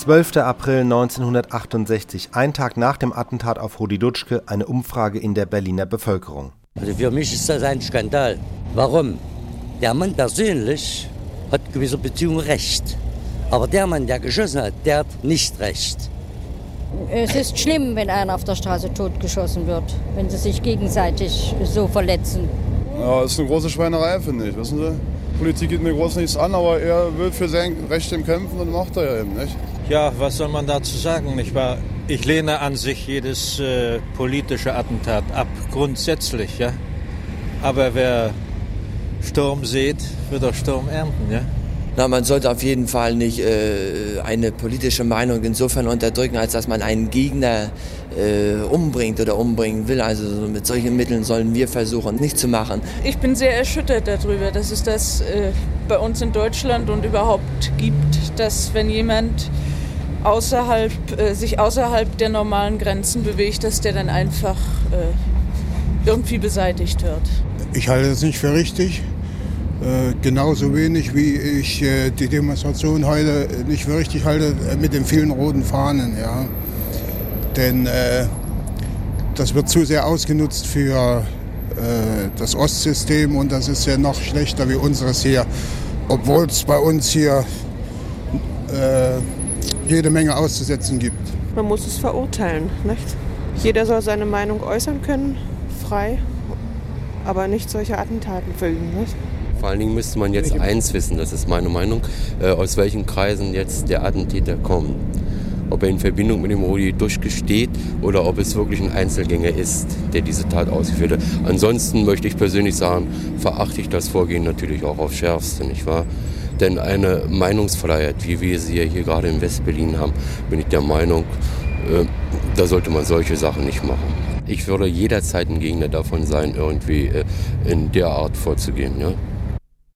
12. April 1968, ein Tag nach dem Attentat auf Rudi Dutschke, eine Umfrage in der Berliner Bevölkerung. Also für mich ist das ein Skandal. Warum? Der Mann persönlich hat gewisser Beziehungen Recht. Aber der Mann, der geschossen hat, der hat nicht Recht. Es ist schlimm, wenn einer auf der Straße totgeschossen wird, wenn sie sich gegenseitig so verletzen. Ja, das ist eine große Schweinerei, finde ich, wissen Sie? Politik geht mir groß nichts an, aber er will für sein Recht kämpfen und macht er ja eben, nicht? Ja, was soll man dazu sagen, nicht wahr? Ich lehne an sich jedes äh, politische Attentat ab, grundsätzlich, ja. Aber wer Sturm sät, wird auch Sturm ernten, ja. Na, man sollte auf jeden Fall nicht äh, eine politische Meinung insofern unterdrücken, als dass man einen Gegner äh, umbringt oder umbringen will. Also mit solchen Mitteln sollen wir versuchen, nicht zu machen. Ich bin sehr erschüttert darüber, dass es das äh, bei uns in Deutschland und überhaupt gibt, dass wenn jemand außerhalb, äh, sich außerhalb der normalen Grenzen bewegt, dass der dann einfach äh, irgendwie beseitigt wird. Ich halte es nicht für richtig. Äh, genauso wenig wie ich äh, die Demonstration heute nicht für richtig halte äh, mit den vielen roten Fahnen. Ja. Denn äh, das wird zu sehr ausgenutzt für äh, das Ostsystem und das ist ja noch schlechter wie unseres hier. Obwohl es bei uns hier jede Menge auszusetzen gibt. Man muss es verurteilen. Nicht? Jeder soll seine Meinung äußern können, frei, aber nicht solche Attentaten füllen. Nicht? Vor allen Dingen müsste man jetzt eins wissen, das ist meine Meinung, äh, aus welchen Kreisen jetzt der Attentäter kommt. Ob er in Verbindung mit dem Rudi Duschke steht oder ob es wirklich ein Einzelgänger ist, der diese Tat ausgeführt hat. Ansonsten möchte ich persönlich sagen, verachte ich das Vorgehen natürlich auch aufs Schärfste, nicht wahr? Denn eine Meinungsfreiheit, wie wir sie ja hier gerade in Westberlin haben, bin ich der Meinung, äh, da sollte man solche Sachen nicht machen. Ich würde jederzeit ein Gegner davon sein, irgendwie äh, in der Art vorzugehen. Ja?